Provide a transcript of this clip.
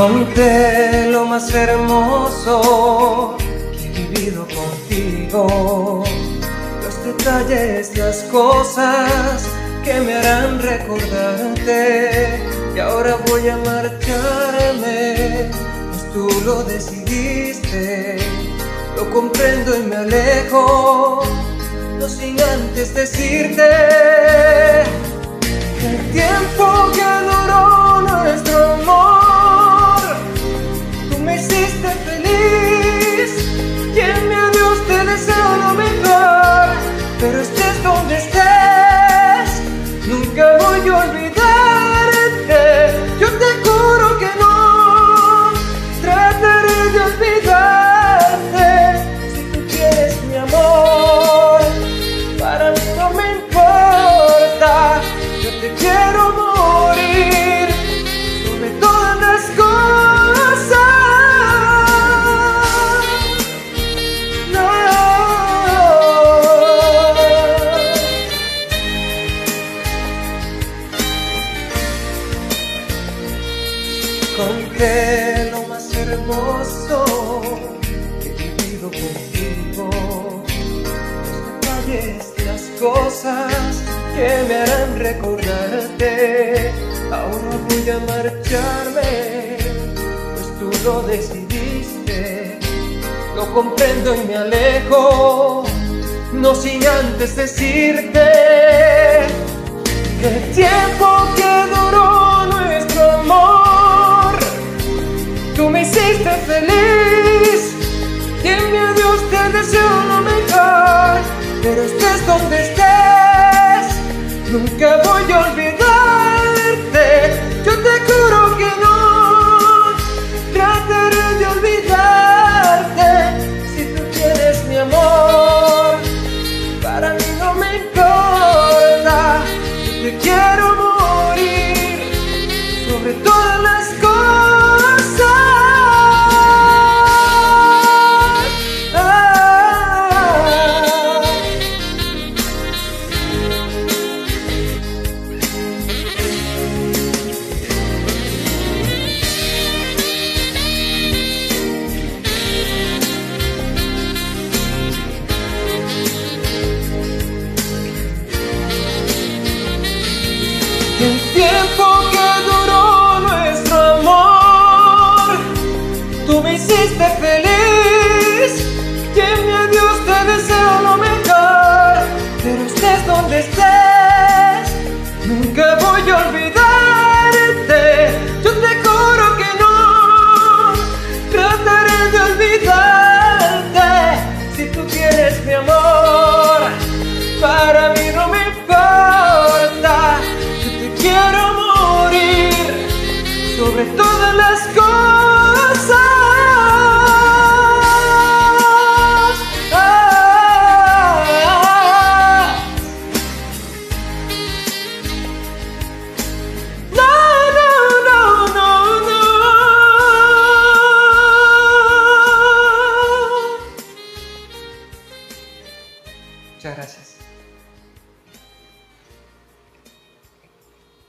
Conté lo más hermoso que he vivido contigo, los detalles, las cosas que me harán recordarte. Y ahora voy a marcharme, pues tú lo decidiste. Lo comprendo y me alejo, no sin antes decirte el tiempo nunca voy a olvidarte. Conté lo más hermoso que he vivido contigo los detalles, las cosas que me harán recordarte. Ahora voy a marcharme, pues tú lo decidiste. Lo comprendo y me alejo, no sin antes decirte el tiempo que duró pero estés donde estés, nunca voy a olvidarte. El tiempo que duró nuestro amor, tú me hiciste feliz. Y en mi adiós te deseo lo mejor, pero estés donde estés, nunca voy a olvidarte. Yo te juro que no trataré de olvidarte Muchas gracias.